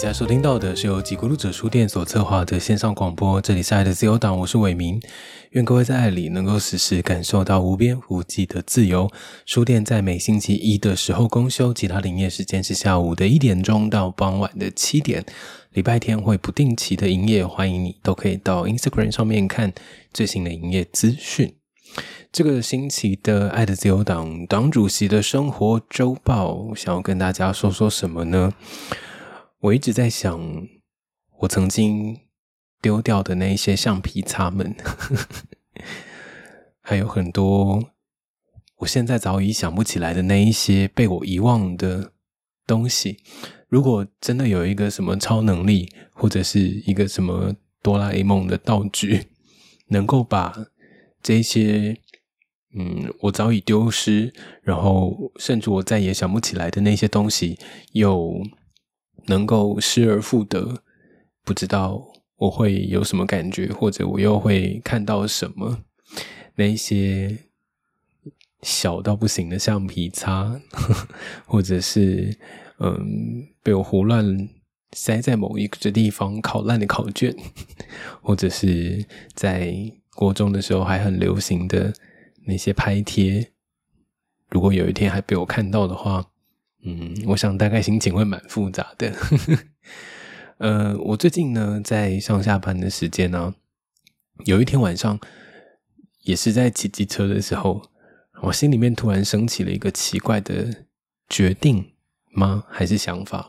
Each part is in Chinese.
现在收听到的是由几咕噜者书店所策划的线上广播，这里是爱的自由党，我是伟明。愿各位在爱里能够时时感受到无边无际的自由。书店在每星期一的时候公休，其他营业时间是下午的一点钟到傍晚的七点。礼拜天会不定期的营业，欢迎你都可以到 Instagram 上面看最新的营业资讯。这个星期的爱的自由党党主席的生活周报，想要跟大家说说什么呢？我一直在想，我曾经丢掉的那一些橡皮擦们，还有很多我现在早已想不起来的那一些被我遗忘的东西。如果真的有一个什么超能力，或者是一个什么哆啦 A 梦的道具，能够把这些嗯我早已丢失，然后甚至我再也想不起来的那些东西，又能够失而复得，不知道我会有什么感觉，或者我又会看到什么？那一些小到不行的橡皮擦，或者是嗯被我胡乱塞在某一个地方烤烂的考卷，或者是在国中的时候还很流行的那些拍贴，如果有一天还被我看到的话。嗯，我想大概心情会蛮复杂的。呃，我最近呢，在上下班的时间呢，有一天晚上，也是在骑机车的时候，我心里面突然升起了一个奇怪的决定吗？还是想法？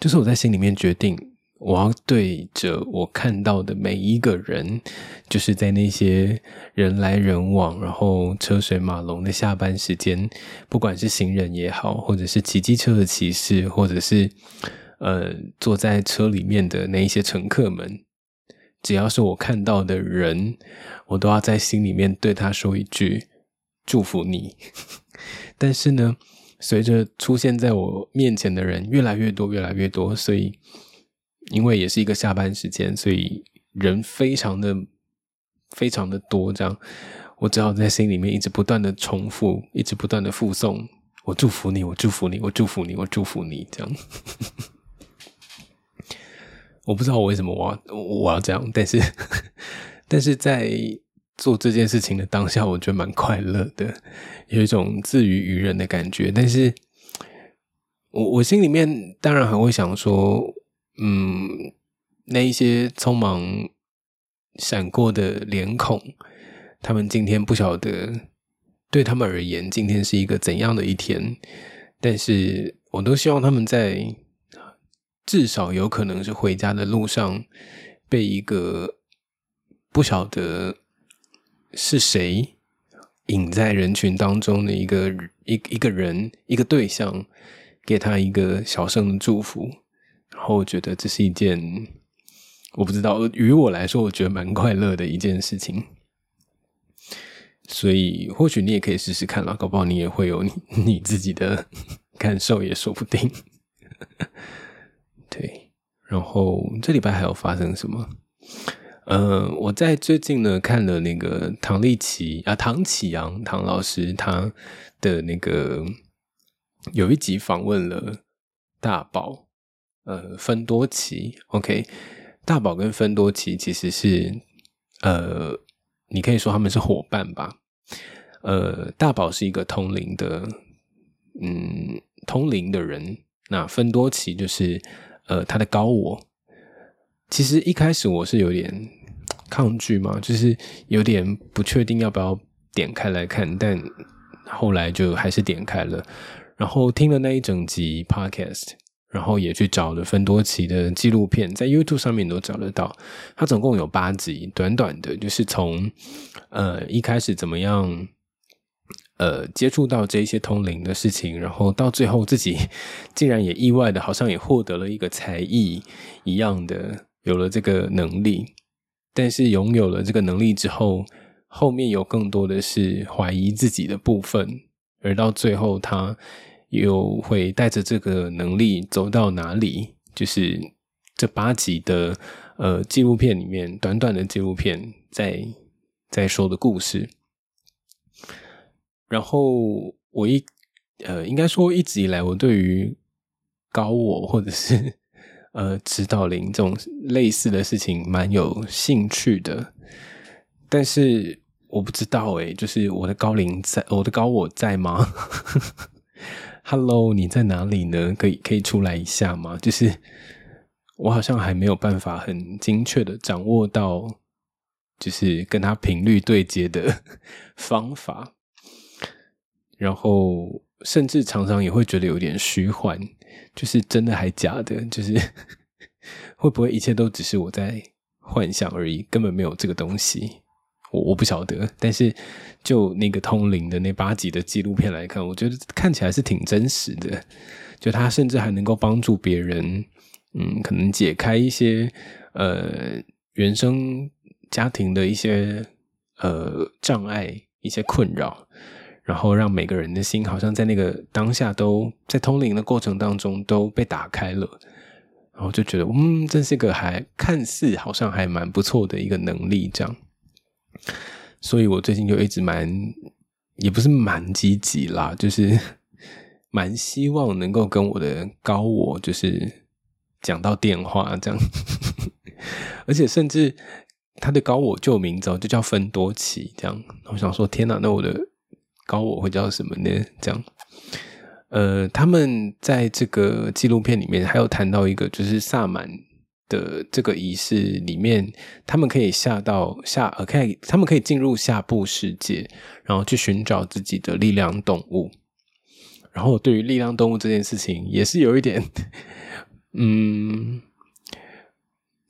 就是我在心里面决定。我要对着我看到的每一个人，就是在那些人来人往、然后车水马龙的下班时间，不管是行人也好，或者是骑机车的骑士，或者是呃坐在车里面的那一些乘客们，只要是我看到的人，我都要在心里面对他说一句祝福你。但是呢，随着出现在我面前的人越来越多、越来越多，所以。因为也是一个下班时间，所以人非常的非常的多，这样我只好在心里面一直不断的重复，一直不断的附送：我祝福你，我祝福你，我祝福你，我祝福你。这样，我不知道我为什么我要我要这样，但是 但是在做这件事情的当下，我觉得蛮快乐的，有一种自娱于人的感觉。但是我我心里面当然还会想说。嗯，那一些匆忙闪过的脸孔，他们今天不晓得对他们而言，今天是一个怎样的一天。但是我都希望他们在至少有可能是回家的路上，被一个不晓得是谁隐在人群当中的一个一一个人一个对象，给他一个小声的祝福。后觉得这是一件，我不知道，于我来说，我觉得蛮快乐的一件事情。所以或许你也可以试试看啦，搞不好你也会有你你自己的 感受，也说不定。对，然后这礼拜还有发生什么？呃，我在最近呢看了那个唐立奇啊，唐启阳唐老师他的那个有一集访问了大宝。呃，芬多奇，OK，大宝跟芬多奇其实是，呃，你可以说他们是伙伴吧。呃，大宝是一个通灵的，嗯，通灵的人。那芬多奇就是，呃，他的高我。其实一开始我是有点抗拒嘛，就是有点不确定要不要点开来看，但后来就还是点开了，然后听了那一整集 Podcast。然后也去找了芬多奇的纪录片，在 YouTube 上面都找得到。它总共有八集，短短的，就是从呃一开始怎么样，呃接触到这些通灵的事情，然后到最后自己竟然也意外的，好像也获得了一个才艺一样的，有了这个能力。但是拥有了这个能力之后，后面有更多的是怀疑自己的部分，而到最后他。又会带着这个能力走到哪里？就是这八集的呃纪录片里面，短短的纪录片在在说的故事。然后我一呃，应该说一直以来，我对于高我或者是呃指导灵这种类似的事情蛮有兴趣的，但是我不知道诶，就是我的高灵在，我的高我在吗？Hello，你在哪里呢？可以可以出来一下吗？就是我好像还没有办法很精确的掌握到，就是跟他频率对接的方法，然后甚至常常也会觉得有点虚幻，就是真的还假的？就是会不会一切都只是我在幻想而已，根本没有这个东西？我我不晓得，但是就那个通灵的那八集的纪录片来看，我觉得看起来是挺真实的。就他甚至还能够帮助别人，嗯，可能解开一些呃原生家庭的一些呃障碍、一些困扰，然后让每个人的心好像在那个当下都在通灵的过程当中都被打开了，然后就觉得嗯，这是一个还看似好像还蛮不错的一个能力，这样。所以我最近就一直蛮，也不是蛮积极啦，就是蛮希望能够跟我的高我就是讲到电话这样，而且甚至他的高我旧名字哦就叫芬多奇这样。我想说，天哪，那我的高我会叫什么呢？这样，呃，他们在这个纪录片里面还有谈到一个，就是萨满。的这个仪式里面，他们可以下到下呃，可以他们可以进入下部世界，然后去寻找自己的力量动物。然后对于力量动物这件事情，也是有一点，嗯，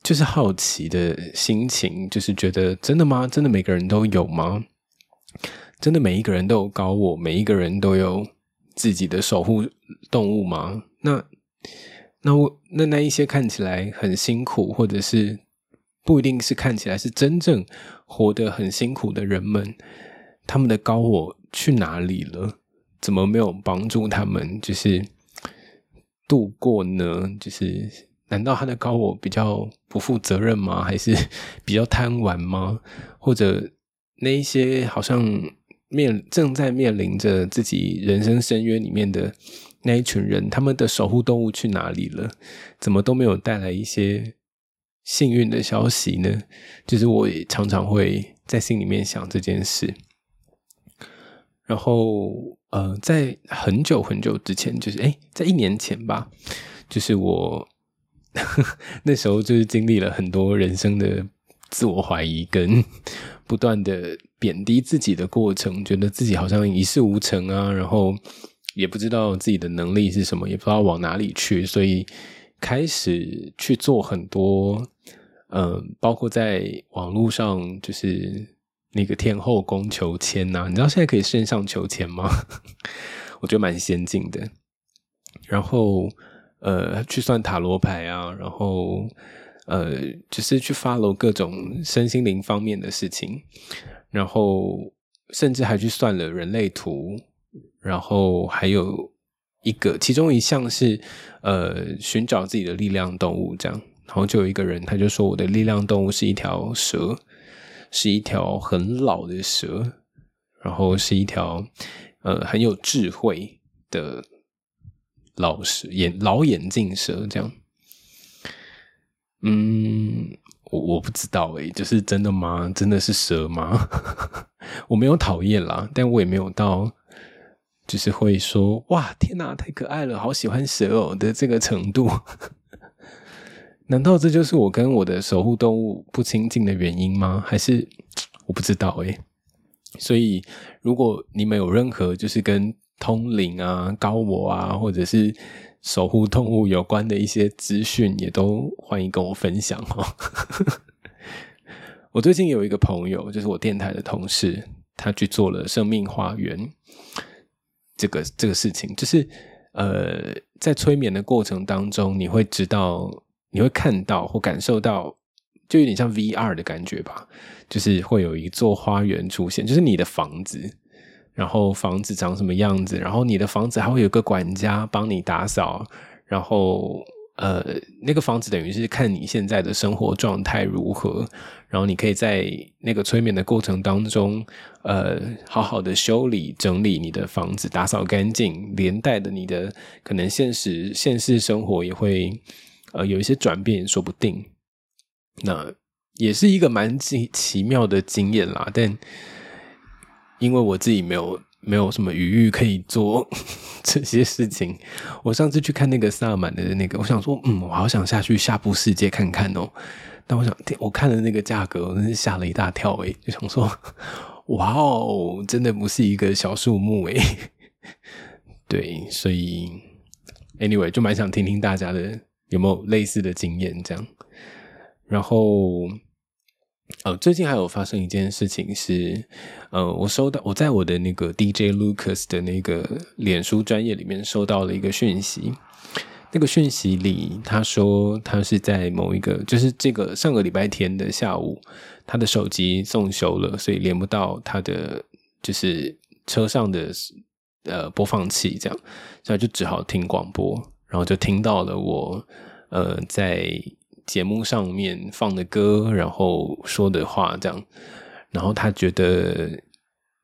就是好奇的心情，就是觉得真的吗？真的每个人都有吗？真的每一个人都有高我，每一个人都有自己的守护动物吗？那？那我那那一些看起来很辛苦，或者是不一定是看起来是真正活得很辛苦的人们，他们的高我去哪里了？怎么没有帮助他们？就是度过呢？就是难道他的高我比较不负责任吗？还是 比较贪玩吗？或者那一些好像面正在面临着自己人生深渊里面的？那一群人，他们的守护动物去哪里了？怎么都没有带来一些幸运的消息呢？就是我也常常会在心里面想这件事。然后，呃，在很久很久之前，就是哎，在一年前吧，就是我 那时候就是经历了很多人生的自我怀疑跟不断的贬低自己的过程，觉得自己好像一事无成啊，然后。也不知道自己的能力是什么，也不知道往哪里去，所以开始去做很多，嗯，包括在网络上，就是那个天后宫求签呐。你知道现在可以线上求签吗？我觉得蛮先进的。然后，呃，去算塔罗牌啊，然后，呃，就是去 follow 各种身心灵方面的事情，然后甚至还去算了人类图。然后还有一个，其中一项是呃寻找自己的力量动物，这样。然后就有一个人，他就说我的力量动物是一条蛇，是一条很老的蛇，然后是一条呃很有智慧的老蛇眼老眼镜蛇，这样。嗯，我我不知道诶，就是真的吗？真的是蛇吗？我没有讨厌啦，但我也没有到。就是会说哇天哪，太可爱了，好喜欢蛇哦的这个程度，难道这就是我跟我的守护动物不亲近的原因吗？还是我不知道诶。所以如果你们有任何就是跟通灵啊、高我啊，或者是守护动物有关的一些资讯，也都欢迎跟我分享哦。我最近有一个朋友，就是我电台的同事，他去做了生命花园。这个这个事情，就是呃，在催眠的过程当中，你会知道，你会看到或感受到，就有点像 VR 的感觉吧。就是会有一座花园出现，就是你的房子，然后房子长什么样子，然后你的房子还会有个管家帮你打扫，然后。呃，那个房子等于是看你现在的生活状态如何，然后你可以在那个催眠的过程当中，呃，好好的修理整理你的房子，打扫干净，连带的你的可能现实现实生活也会呃有一些转变说不定。那也是一个蛮奇奇妙的经验啦，但因为我自己没有没有什么余裕可以做 这些事情，我上次去看那个萨满的那个，我想说，嗯，我好想下去下部世界看看哦。但我想，我看了那个价格，我真是吓了一大跳诶，就想说，哇哦，真的不是一个小数目诶。对，所以 anyway 就蛮想听听大家的有没有类似的经验这样。然后，呃，最近还有发生一件事情是，呃，我收到我在我的那个 DJ Lucas 的那个脸书专业里面收到了一个讯息，那个讯息里他说他是在某一个，就是这个上个礼拜天的下午，他的手机送修了，所以连不到他的就是车上的呃播放器，这样，所以就只好听广播，然后就听到了我呃在。节目上面放的歌，然后说的话，这样，然后他觉得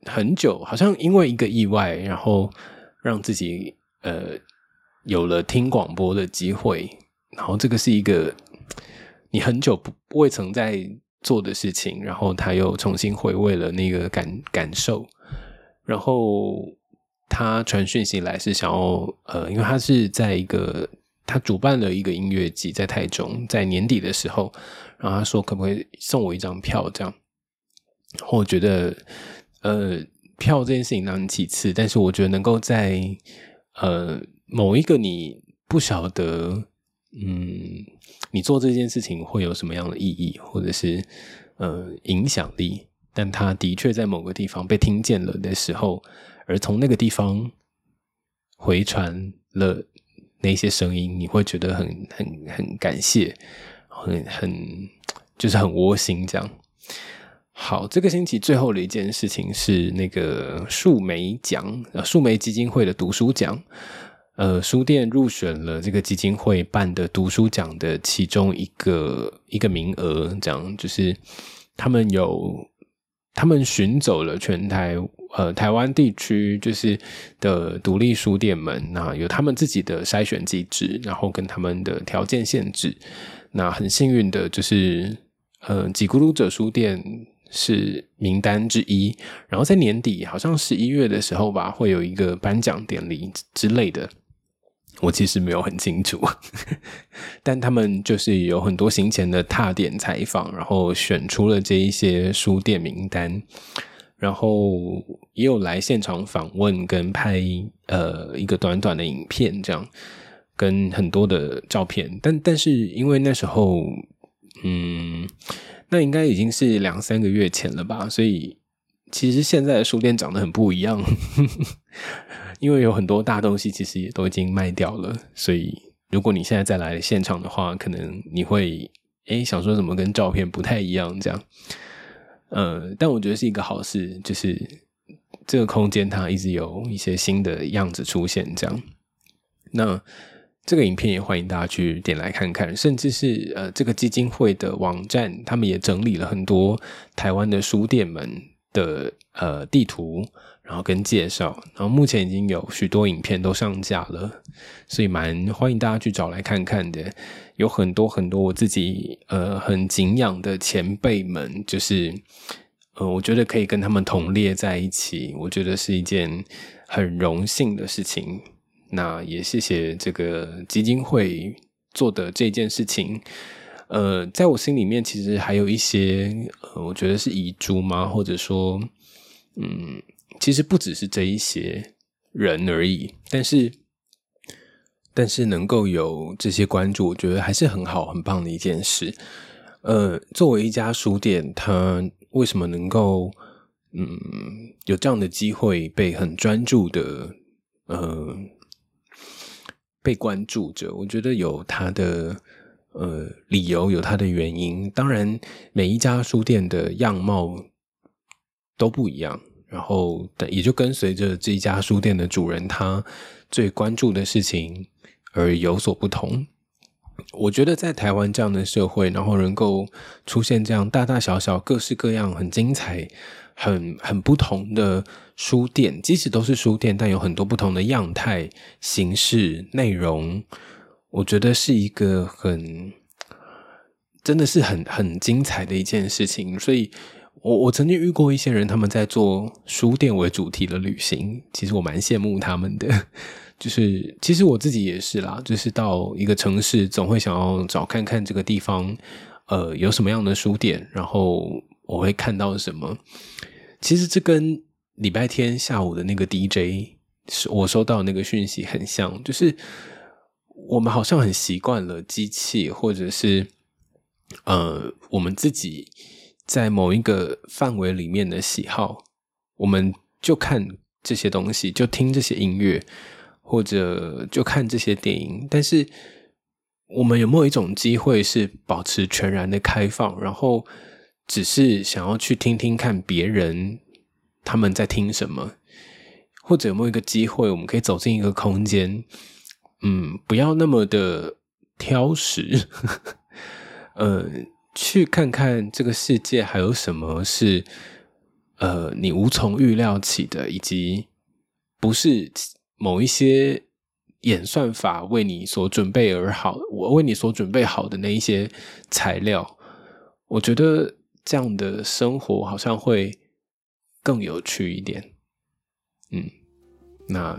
很久，好像因为一个意外，然后让自己呃有了听广播的机会，然后这个是一个你很久不未曾在做的事情，然后他又重新回味了那个感感受，然后他传讯息来是想要呃，因为他是在一个。他主办了一个音乐季在台中，在年底的时候，然后他说可不可以送我一张票？这样，我觉得，呃，票这件事情当然其次，但是我觉得能够在呃某一个你不晓得，嗯，你做这件事情会有什么样的意义，或者是呃影响力，但他的确在某个地方被听见了的时候，而从那个地方回传了。那些声音，你会觉得很很很感谢，很很就是很窝心这样。好，这个星期最后的一件事情是那个树莓奖，呃，树莓基金会的读书奖，呃，书店入选了这个基金会办的读书奖的其中一个一个名额，这样就是他们有他们寻走了全台。呃，台湾地区就是的独立书店们，那有他们自己的筛选机制，然后跟他们的条件限制。那很幸运的就是，呃，几咕噜者书店是名单之一。然后在年底，好像十一月的时候吧，会有一个颁奖典礼之类的。我其实没有很清楚，但他们就是有很多行前的踏点采访，然后选出了这一些书店名单。然后也有来现场访问，跟拍呃一个短短的影片，这样跟很多的照片。但但是因为那时候，嗯，那应该已经是两三个月前了吧，所以其实现在的书店长得很不一样，因为有很多大东西其实也都已经卖掉了。所以如果你现在再来现场的话，可能你会诶想说怎么跟照片不太一样这样。呃，但我觉得是一个好事，就是这个空间它一直有一些新的样子出现，这样。那这个影片也欢迎大家去点来看看，甚至是呃，这个基金会的网站，他们也整理了很多台湾的书店们的呃地图。然后跟介绍，然后目前已经有许多影片都上架了，所以蛮欢迎大家去找来看看的。有很多很多我自己呃很敬仰的前辈们，就是呃我觉得可以跟他们同列在一起，我觉得是一件很荣幸的事情。那也谢谢这个基金会做的这件事情。呃，在我心里面其实还有一些，我觉得是遗珠吗？或者说嗯。其实不只是这一些人而已，但是，但是能够有这些关注，我觉得还是很好、很棒的一件事。呃，作为一家书店，它为什么能够嗯有这样的机会被很专注的呃被关注着？我觉得有它的呃理由，有它的原因。当然，每一家书店的样貌都不一样。然后，也就跟随着这家书店的主人他最关注的事情而有所不同。我觉得在台湾这样的社会，然后能够出现这样大大小小、各式各样、很精彩、很很不同的书店，即使都是书店，但有很多不同的样态、形式、内容。我觉得是一个很，真的是很很精彩的一件事情。所以，我我曾经遇过一些人，他们在做书店为主题的旅行，其实我蛮羡慕他们的。就是，其实我自己也是啦，就是到一个城市，总会想要找看看这个地方，呃，有什么样的书店，然后我会看到什么。其实这跟礼拜天下午的那个 DJ，我收到那个讯息很像，就是我们好像很习惯了机器，或者是呃，我们自己在某一个范围里面的喜好，我们就看这些东西，就听这些音乐。或者就看这些电影，但是我们有没有一种机会是保持全然的开放，然后只是想要去听听看别人他们在听什么？或者有没有一个机会，我们可以走进一个空间，嗯，不要那么的挑食，呃，去看看这个世界还有什么是呃你无从预料起的，以及不是。某一些演算法为你所准备而好，我为你所准备好的那一些材料，我觉得这样的生活好像会更有趣一点。嗯，那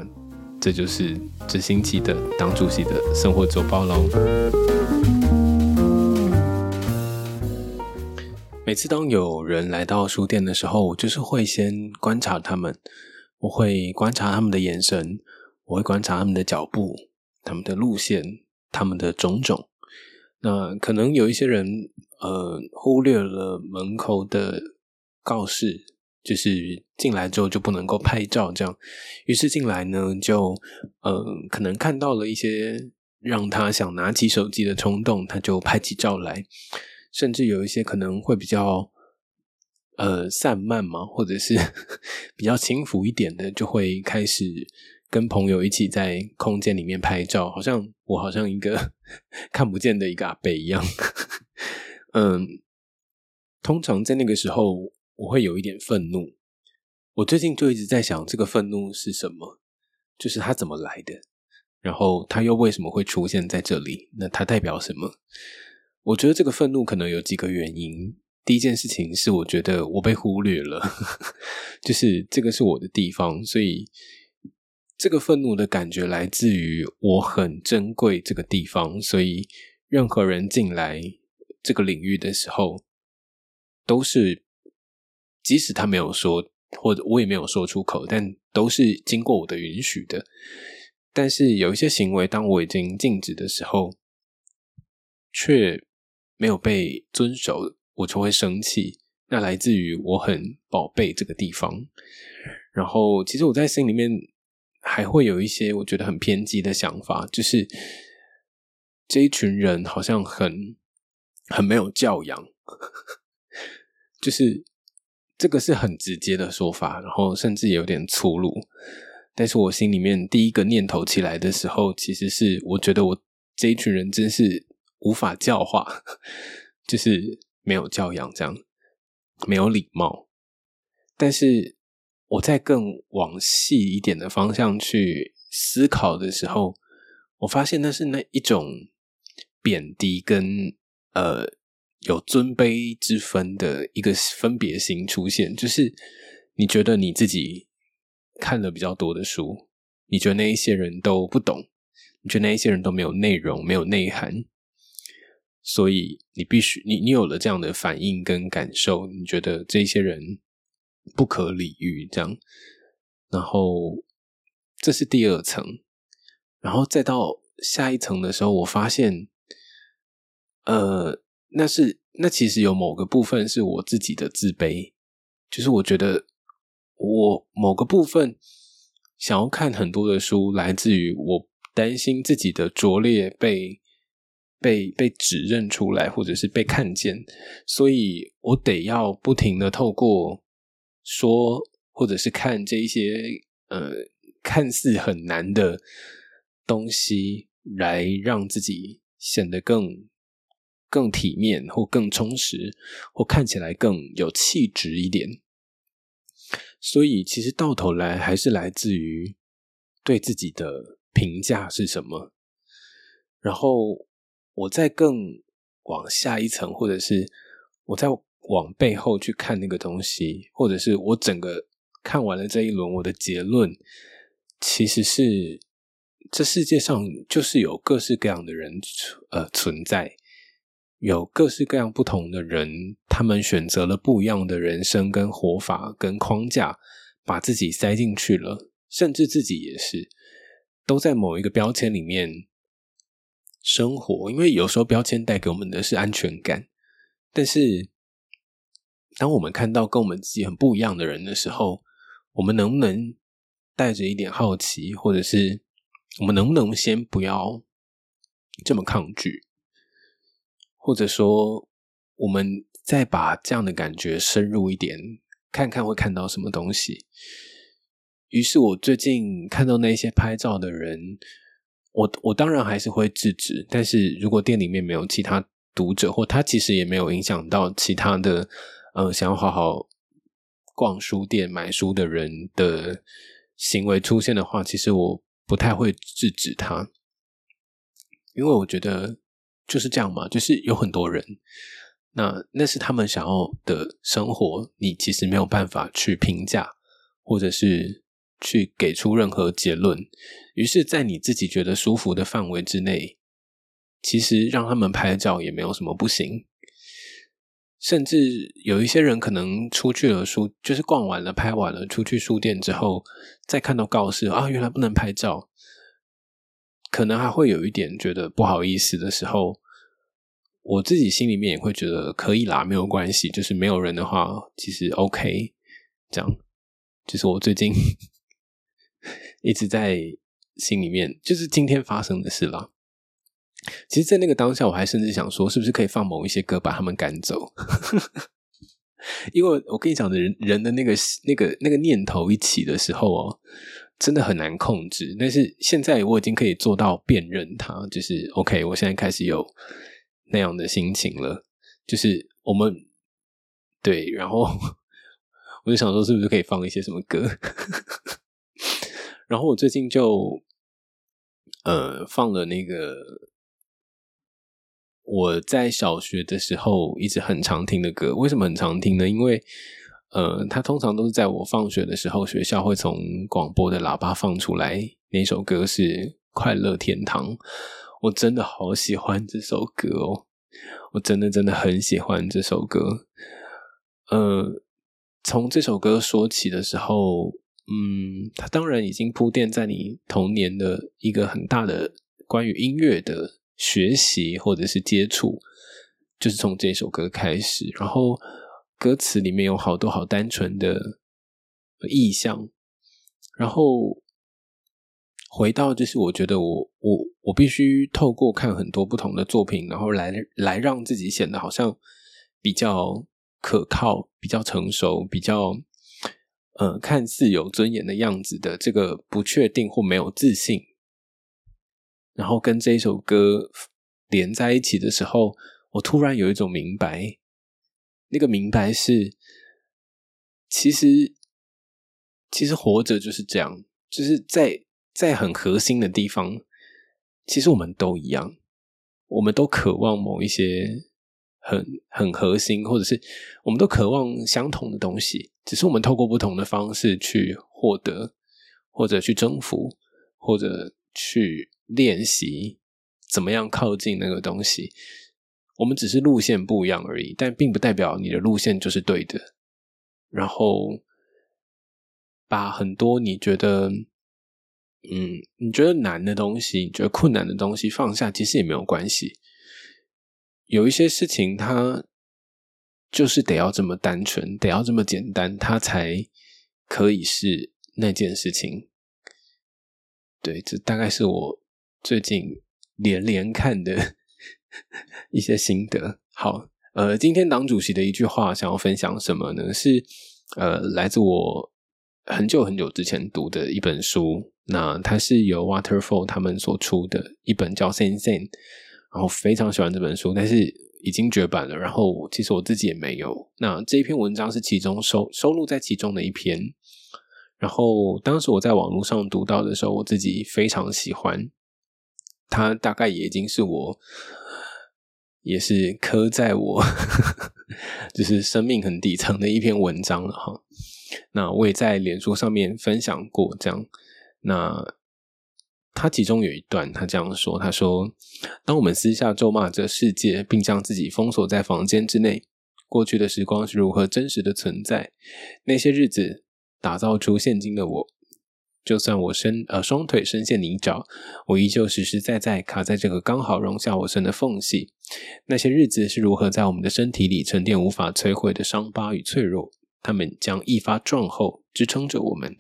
这就是这星期的党主席的生活周报喽。每次当有人来到书店的时候，我就是会先观察他们。我会观察他们的眼神，我会观察他们的脚步、他们的路线、他们的种种。那可能有一些人，呃，忽略了门口的告示，就是进来之后就不能够拍照，这样。于是进来呢，就呃，可能看到了一些让他想拿起手机的冲动，他就拍起照来。甚至有一些可能会比较。呃，散漫嘛，或者是 比较轻浮一点的，就会开始跟朋友一起在空间里面拍照，好像我好像一个 看不见的一个阿贝一样。嗯，通常在那个时候，我会有一点愤怒。我最近就一直在想，这个愤怒是什么？就是它怎么来的？然后它又为什么会出现在这里？那它代表什么？我觉得这个愤怒可能有几个原因。第一件事情是，我觉得我被忽略了，就是这个是我的地方，所以这个愤怒的感觉来自于我很珍贵这个地方，所以任何人进来这个领域的时候，都是即使他没有说，或者我也没有说出口，但都是经过我的允许的。但是有一些行为，当我已经禁止的时候，却没有被遵守。我就会生气，那来自于我很宝贝这个地方。然后，其实我在心里面还会有一些我觉得很偏激的想法，就是这一群人好像很很没有教养，就是这个是很直接的说法，然后甚至有点粗鲁。但是我心里面第一个念头起来的时候，其实是我觉得我这一群人真是无法教化，就是。没有教养，这样没有礼貌。但是我在更往细一点的方向去思考的时候，我发现那是那一种贬低跟呃有尊卑之分的一个分别心出现。就是你觉得你自己看了比较多的书，你觉得那一些人都不懂，你觉得那一些人都没有内容、没有内涵。所以你必须，你你有了这样的反应跟感受，你觉得这些人不可理喻，这样，然后这是第二层，然后再到下一层的时候，我发现，呃，那是那其实有某个部分是我自己的自卑，就是我觉得我某个部分想要看很多的书，来自于我担心自己的拙劣被。被被指认出来，或者是被看见，所以我得要不停的透过说，或者是看这一些呃看似很难的东西，来让自己显得更更体面，或更充实，或看起来更有气质一点。所以，其实到头来还是来自于对自己的评价是什么。然后我再更往下一层，或者是我再往背后去看那个东西，或者是我整个看完了这一轮，我的结论其实是这世界上就是有各式各样的人存呃存在，有各式各样不同的人，他们选择了不一样的人生跟活法跟框架，把自己塞进去了，甚至自己也是都在某一个标签里面。生活，因为有时候标签带给我们的是安全感，但是当我们看到跟我们自己很不一样的人的时候，我们能不能带着一点好奇，或者是我们能不能先不要这么抗拒，或者说我们再把这样的感觉深入一点，看看会看到什么东西？于是我最近看到那些拍照的人。我我当然还是会制止，但是如果店里面没有其他读者，或他其实也没有影响到其他的，呃，想要好好逛书店买书的人的行为出现的话，其实我不太会制止他，因为我觉得就是这样嘛，就是有很多人，那那是他们想要的生活，你其实没有办法去评价，或者是。去给出任何结论，于是，在你自己觉得舒服的范围之内，其实让他们拍照也没有什么不行。甚至有一些人可能出去了书，就是逛完了、拍完了，出去书店之后，再看到告示啊，原来不能拍照，可能还会有一点觉得不好意思的时候，我自己心里面也会觉得可以啦，没有关系，就是没有人的话，其实 OK，这样，就是我最近。一直在心里面，就是今天发生的事啦。其实，在那个当下，我还甚至想说，是不是可以放某一些歌把他们赶走？因为我跟你讲的人人的那个那个那个念头一起的时候哦，真的很难控制。但是现在我已经可以做到辨认它，就是 OK。我现在开始有那样的心情了，就是我们对，然后 我就想说，是不是可以放一些什么歌？然后我最近就，呃，放了那个我在小学的时候一直很常听的歌。为什么很常听呢？因为，呃，它通常都是在我放学的时候，学校会从广播的喇叭放出来。那首歌是《快乐天堂》，我真的好喜欢这首歌哦！我真的真的很喜欢这首歌。呃，从这首歌说起的时候。嗯，它当然已经铺垫在你童年的一个很大的关于音乐的学习或者是接触，就是从这首歌开始。然后歌词里面有好多好单纯的意象，然后回到就是我觉得我我我必须透过看很多不同的作品，然后来来让自己显得好像比较可靠、比较成熟、比较。呃，看似有尊严的样子的这个不确定或没有自信，然后跟这一首歌连在一起的时候，我突然有一种明白，那个明白是，其实其实活着就是这样，就是在在很核心的地方，其实我们都一样，我们都渴望某一些。很很核心，或者是我们都渴望相同的东西，只是我们透过不同的方式去获得，或者去征服，或者去练习怎么样靠近那个东西。我们只是路线不一样而已，但并不代表你的路线就是对的。然后把很多你觉得，嗯，你觉得难的东西，你觉得困难的东西放下，其实也没有关系。有一些事情，它就是得要这么单纯，得要这么简单，它才可以是那件事情。对，这大概是我最近连连看的 一些心得。好，呃，今天党主席的一句话想要分享什么呢？是呃，来自我很久很久之前读的一本书，那它是由 Waterfall 他们所出的一本叫《Sense》。然后非常喜欢这本书，但是已经绝版了。然后其实我自己也没有。那这一篇文章是其中收收录在其中的一篇。然后当时我在网络上读到的时候，我自己非常喜欢。它大概也已经是我，也是刻在我，就是生命很底层的一篇文章了哈。那我也在脸书上面分享过，这样。那他其中有一段，他这样说：“他说，当我们私下咒骂这世界，并将自己封锁在房间之内，过去的时光是如何真实的存在？那些日子打造出现今的我。就算我身呃双腿深陷泥沼，我依旧实实在在卡在这个刚好容下我身的缝隙。那些日子是如何在我们的身体里沉淀无法摧毁的伤疤与脆弱？他们将一发壮后支撑着我们，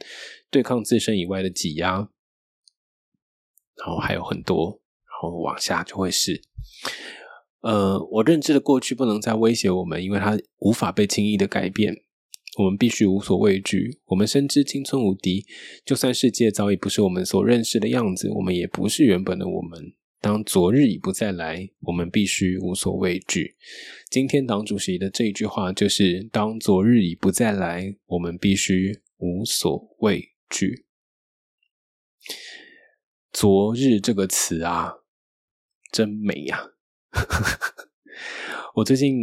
对抗自身以外的挤压。”然后还有很多，然后往下就会是，呃，我认知的过去不能再威胁我们，因为它无法被轻易的改变。我们必须无所畏惧。我们深知青春无敌，就算世界早已不是我们所认识的样子，我们也不是原本的我们。当昨日已不再来，我们必须无所畏惧。今天党主席的这一句话就是：当昨日已不再来，我们必须无所畏惧。昨日这个词啊，真美呀！我最近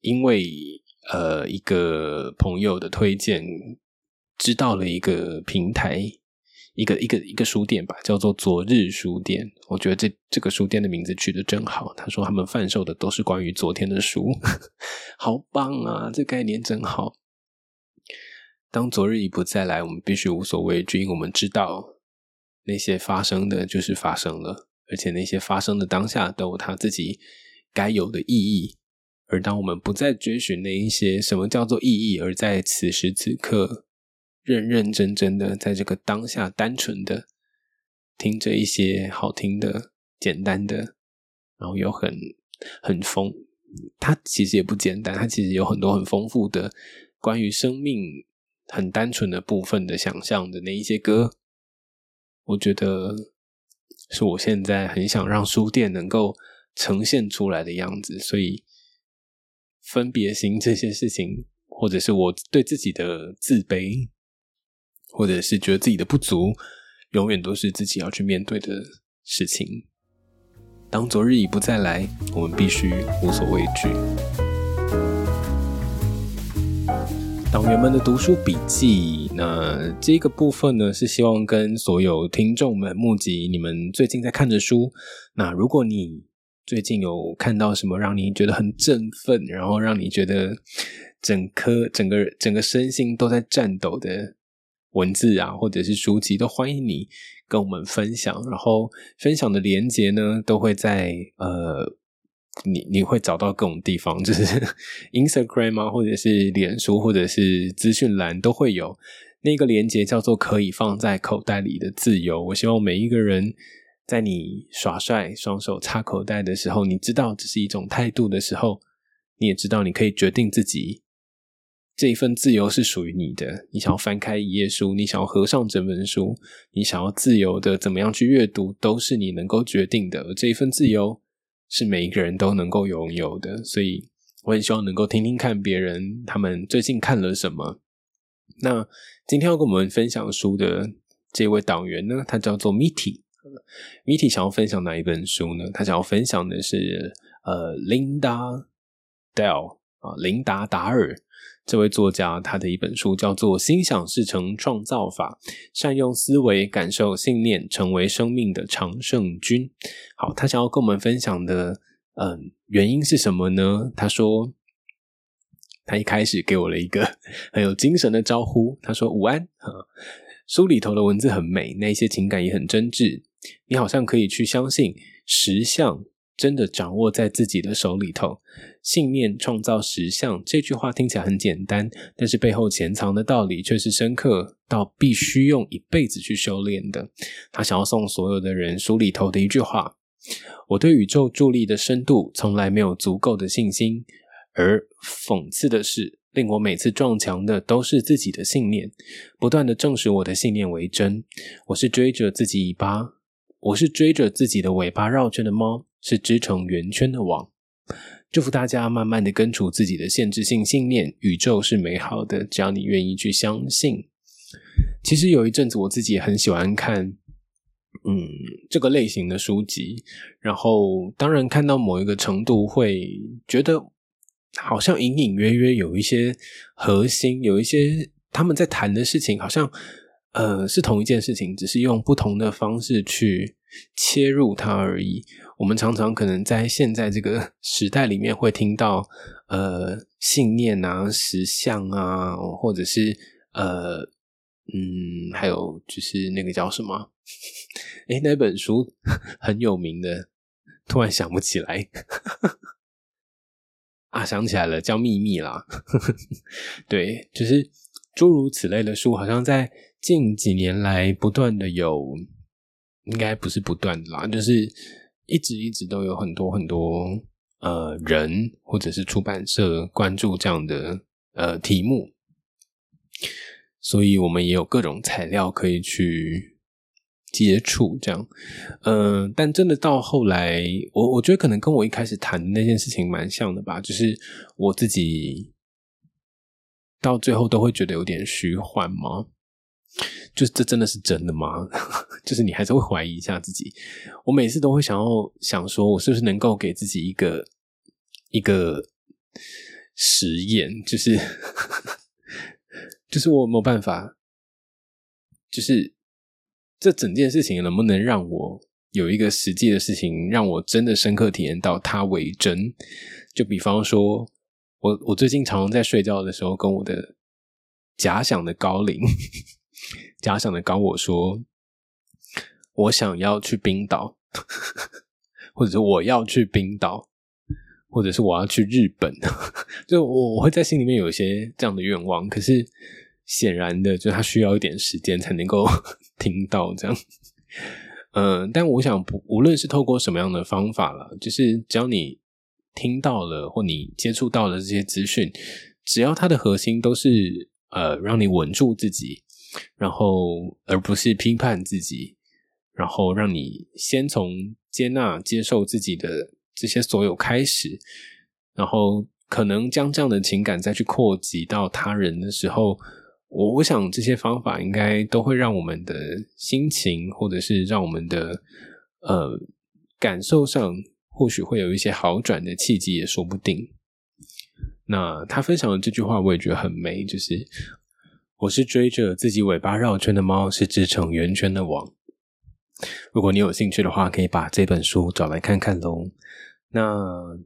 因为呃一个朋友的推荐，知道了一个平台，一个一个一个书店吧，叫做昨日书店。我觉得这这个书店的名字取得真好。他说他们贩售的都是关于昨天的书，好棒啊！这概念真好。当昨日已不再来，我们必须无所畏惧，因为我们知道。那些发生的就是发生了，而且那些发生的当下都有它自己该有的意义。而当我们不再追寻那一些什么叫做意义，而在此时此刻认认真真的在这个当下单纯的听着一些好听的、简单的，然后又很很丰，它其实也不简单，它其实有很多很丰富的关于生命很单纯的部分的想象的那一些歌。我觉得是我现在很想让书店能够呈现出来的样子，所以分别心这些事情，或者是我对自己的自卑，或者是觉得自己的不足，永远都是自己要去面对的事情。当昨日已不再来，我们必须无所畏惧。党员们的读书笔记，那这个部分呢，是希望跟所有听众们募集你们最近在看的书。那如果你最近有看到什么让你觉得很振奋，然后让你觉得整颗 整个整个身心都在颤抖的文字啊，或者是书籍，都欢迎你跟我们分享。然后分享的连接呢，都会在呃。你你会找到各种地方，就是 Instagram 啊，或者是脸书，或者是资讯栏都会有那个连接，叫做“可以放在口袋里的自由”。我希望每一个人在你耍帅、双手插口袋的时候，你知道这是一种态度的时候，你也知道你可以决定自己这一份自由是属于你的。你想要翻开一页书，你想要合上整本书，你想要自由的怎么样去阅读，都是你能够决定的。而这一份自由。是每一个人都能够拥有的，所以我很希望能够听听看别人他们最近看了什么。那今天要跟我们分享书的这位党员呢，他叫做 Miti，Miti 想要分享哪一本书呢？他想要分享的是呃，Linda Dell 啊，琳达达尔。这位作家他的一本书叫做《心想事成创造法》，善用思维、感受、信念，成为生命的常胜军。好，他想要跟我们分享的，嗯，原因是什么呢？他说，他一开始给我了一个很有精神的招呼，他说：“午安。”书里头的文字很美，那些情感也很真挚。你好像可以去相信实相。真的掌握在自己的手里头，信念创造实相。这句话听起来很简单，但是背后潜藏的道理却是深刻到必须用一辈子去修炼的。他想要送所有的人书里头的一句话：我对宇宙助力的深度从来没有足够的信心，而讽刺的是，令我每次撞墙的都是自己的信念，不断的证实我的信念为真。我是追着自己尾巴，我是追着自己的尾巴绕圈的猫。是织成圆圈的网。祝福大家慢慢的根除自己的限制性信念。宇宙是美好的，只要你愿意去相信。其实有一阵子，我自己也很喜欢看嗯，这个类型的书籍，然后当然看到某一个程度，会觉得好像隐隐约约有一些核心，有一些他们在谈的事情，好像呃是同一件事情，只是用不同的方式去切入它而已。我们常常可能在现在这个时代里面会听到呃信念啊、实相啊，或者是呃。嗯，还有就是那个叫什么？哎，那本书很有名的，突然想不起来。啊，想起来了，叫《秘密》啦。对，就是诸如此类的书，好像在近几年来不断的有，应该不是不断的啦，就是一直一直都有很多很多呃人或者是出版社关注这样的呃题目。所以我们也有各种材料可以去接触，这样，嗯，但真的到后来，我我觉得可能跟我一开始谈的那件事情蛮像的吧，就是我自己到最后都会觉得有点虚幻吗？就是这真的是真的吗？就是你还是会怀疑一下自己。我每次都会想要想说，我是不是能够给自己一个一个实验，就是。就是我没有办法，就是这整件事情能不能让我有一个实际的事情，让我真的深刻体验到它为真？就比方说，我我最近常常在睡觉的时候，跟我的假想的高龄、假想的高我说，我想要去冰岛，或者是我要去冰岛。或者是我要去日本，就我我会在心里面有一些这样的愿望，可是显然的，就他需要一点时间才能够 听到这样。嗯，但我想不，无论是透过什么样的方法了，就是只要你听到了或你接触到了这些资讯，只要它的核心都是呃让你稳住自己，然后而不是批判自己，然后让你先从接纳接受自己的。这些所有开始，然后可能将这样的情感再去扩及到他人的时候，我我想这些方法应该都会让我们的心情，或者是让我们的呃感受上，或许会有一些好转的契机，也说不定。那他分享的这句话，我也觉得很美，就是我是追着自己尾巴绕圈的猫，是织成圆圈的网。如果你有兴趣的话，可以把这本书找来看看喽。那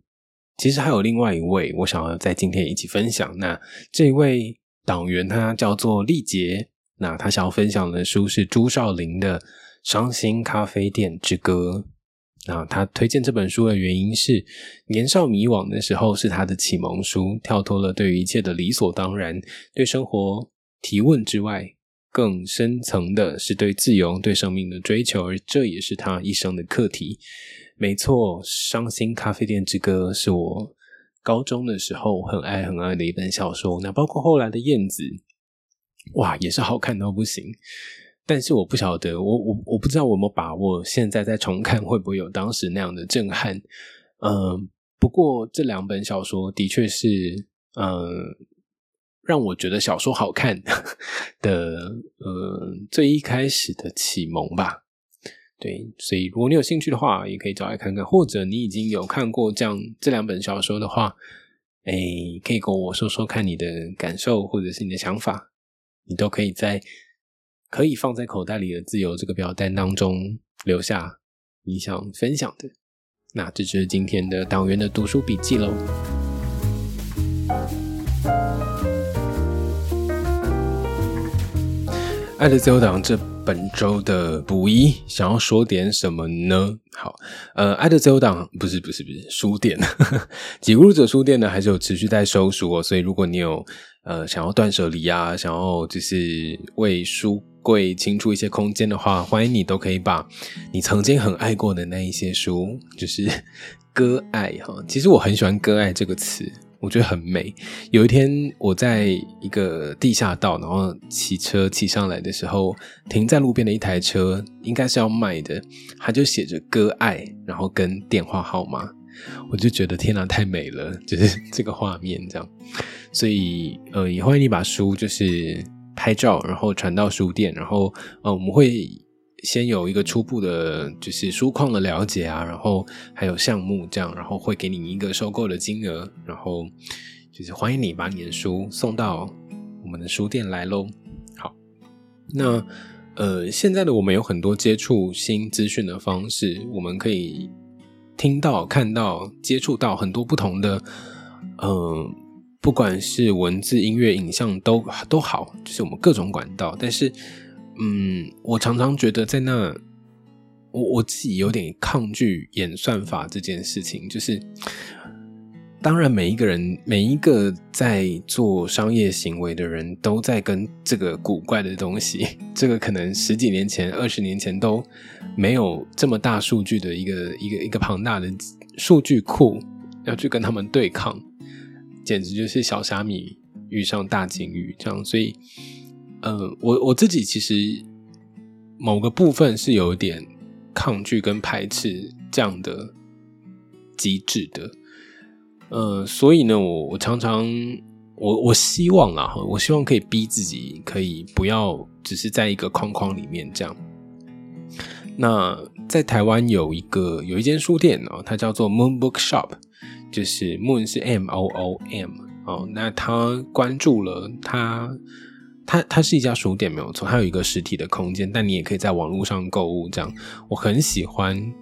其实还有另外一位，我想要在今天一起分享。那这位党员他叫做力杰，那他想要分享的书是朱少林的《伤心咖啡店之歌》。那他推荐这本书的原因是，年少迷惘的时候是他的启蒙书，跳脱了对于一切的理所当然，对生活提问之外，更深层的是对自由、对生命的追求，而这也是他一生的课题。没错，《伤心咖啡店之歌》是我高中的时候很爱很爱的一本小说。那包括后来的《燕子》，哇，也是好看到不行。但是我不晓得，我我我不知道我有没有把握，现在再重看会不会有当时那样的震撼？嗯，不过这两本小说的确是，嗯，让我觉得小说好看 的，呃，最一开始的启蒙吧。对，所以如果你有兴趣的话，也可以找来看看，或者你已经有看过这样这两本小说的话，哎，可以跟我说说看你的感受，或者是你的想法，你都可以在可以放在口袋里的自由这个表单当中留下你想分享的。那这就是今天的党员的读书笔记喽。爱的自由党这。本周的补一想要说点什么呢？好，呃，爱的自由党不是不是不是书店，几屋者书店呢还是有持续在收书哦。所以如果你有呃想要断舍离啊，想要就是为书柜清出一些空间的话，欢迎你都可以把你曾经很爱过的那一些书，就是 割爱哈。其实我很喜欢割爱这个词。我觉得很美。有一天，我在一个地下道，然后骑车骑上来的时候，停在路边的一台车，应该是要卖的，它就写着“割爱”，然后跟电话号码。我就觉得天哪，太美了，就是 这个画面这样。所以，呃，也欢迎你把书就是拍照，然后传到书店，然后，呃，我们会先有一个初步的，就是书况的了解啊，然后还有项目这样，然后会给你一个收购的金额，然后就是欢迎你把你的书送到我们的书店来喽。好，那呃，现在的我们有很多接触新资讯的方式，我们可以听到、看到、接触到很多不同的，嗯。不管是文字、音乐、影像都都好，就是我们各种管道。但是，嗯，我常常觉得在那，我我自己有点抗拒演算法这件事情。就是，当然，每一个人，每一个在做商业行为的人都在跟这个古怪的东西，这个可能十几年前、二十年前都没有这么大数据的一个一个一个庞大的数据库，要去跟他们对抗。简直就是小虾米遇上大鲸鱼这样，所以，呃，我我自己其实某个部分是有点抗拒跟排斥这样的机制的，呃，所以呢，我我常常我我希望啊，我希望可以逼自己，可以不要只是在一个框框里面这样。那在台湾有一个有一间书店哦，它叫做 Moon Book Shop。就是 Moon 是 M O O M 哦，那他关注了他，它它是一家书店没有错，它有一个实体的空间，但你也可以在网络上购物。这样，我很喜欢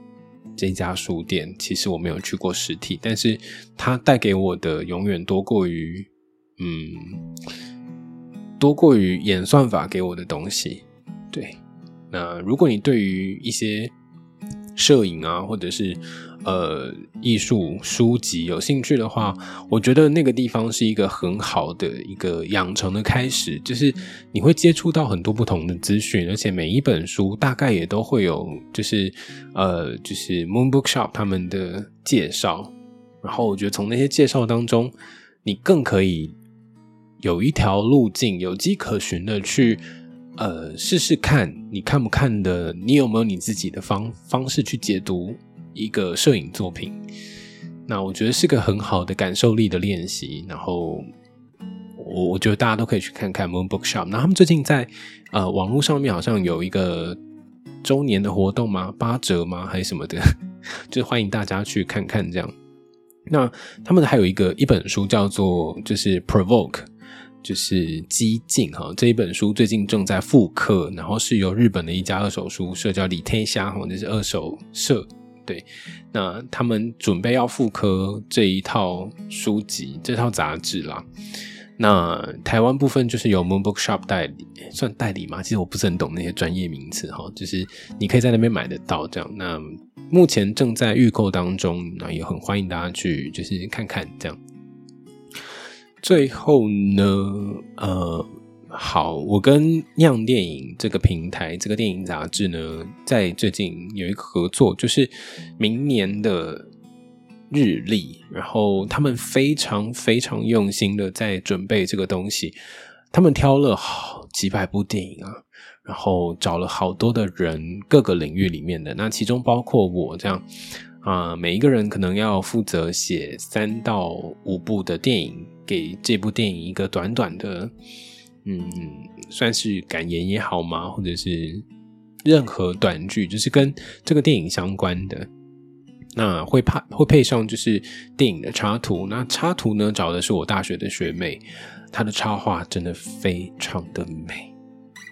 这家书店。其实我没有去过实体，但是它带给我的永远多过于嗯，多过于演算法给我的东西。对，那如果你对于一些摄影啊，或者是呃，艺术书籍有兴趣的话，我觉得那个地方是一个很好的一个养成的开始。就是你会接触到很多不同的资讯，而且每一本书大概也都会有，就是呃，就是 Moon Bookshop 他们的介绍。然后我觉得从那些介绍当中，你更可以有一条路径，有迹可循的去呃试试看，你看不看的，你有没有你自己的方方式去解读。一个摄影作品，那我觉得是个很好的感受力的练习。然后，我我觉得大家都可以去看看 Moon Bookshop。那他们最近在呃网络上面好像有一个周年的活动吗？八折吗？还是什么的？就欢迎大家去看看这样。那他们还有一个一本书叫做就是 Provoke，就是激进哈。这一本书最近正在复刻，然后是由日本的一家二手书社叫李天虾或者是二手社。对，那他们准备要复刻这一套书籍、这套杂志啦。那台湾部分就是由 Moon Bookshop 代理，算代理吗？其实我不是很懂那些专业名词哈。就是你可以在那边买得到这样。那目前正在预购当中，那也很欢迎大家去就是看看这样。最后呢，呃。好，我跟酿电影这个平台，这个电影杂志呢，在最近有一个合作，就是明年的日历。然后他们非常非常用心的在准备这个东西，他们挑了好几百部电影啊，然后找了好多的人，各个领域里面的，那其中包括我这样啊，每一个人可能要负责写三到五部的电影，给这部电影一个短短的。嗯，算是感言也好嘛，或者是任何短剧，就是跟这个电影相关的，那会配会配上就是电影的插图。那插图呢，找的是我大学的学妹，她的插画真的非常的美，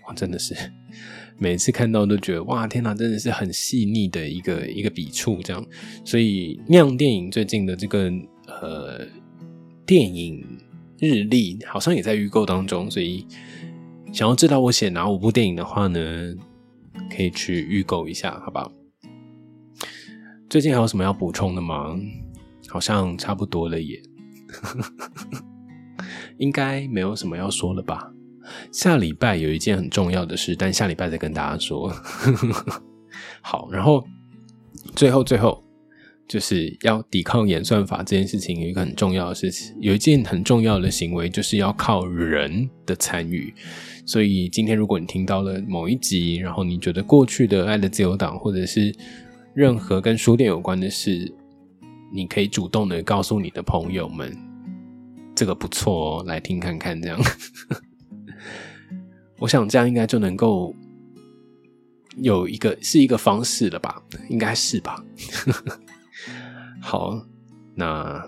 我真的是每次看到都觉得哇，天哪，真的是很细腻的一个一个笔触，这样。所以酿电影最近的这个呃电影。日历好像也在预购当中，所以想要知道我写哪五部电影的话呢，可以去预购一下，好吧？最近还有什么要补充的吗？好像差不多了耶，应该没有什么要说了吧？下礼拜有一件很重要的事，但下礼拜再跟大家说。好，然后最后最后。就是要抵抗演算法这件事情，有一个很重要的事情，有一件很重要的行为，就是要靠人的参与。所以今天如果你听到了某一集，然后你觉得过去的《爱的自由党》或者是任何跟书店有关的事，你可以主动的告诉你的朋友们，这个不错哦，来听看看这样。我想这样应该就能够有一个是一个方式了吧？应该是吧。好，那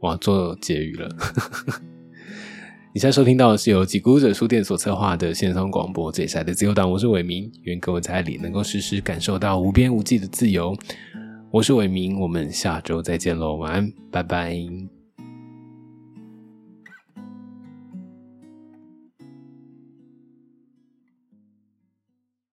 我要做结语了。你现在收听到的是由吉古者书店所策划的线上广播《这一赛的自由党》，我是伟明，愿各位在里能够时时感受到无边无际的自由。我是伟明，我们下周再见喽，晚安，拜拜。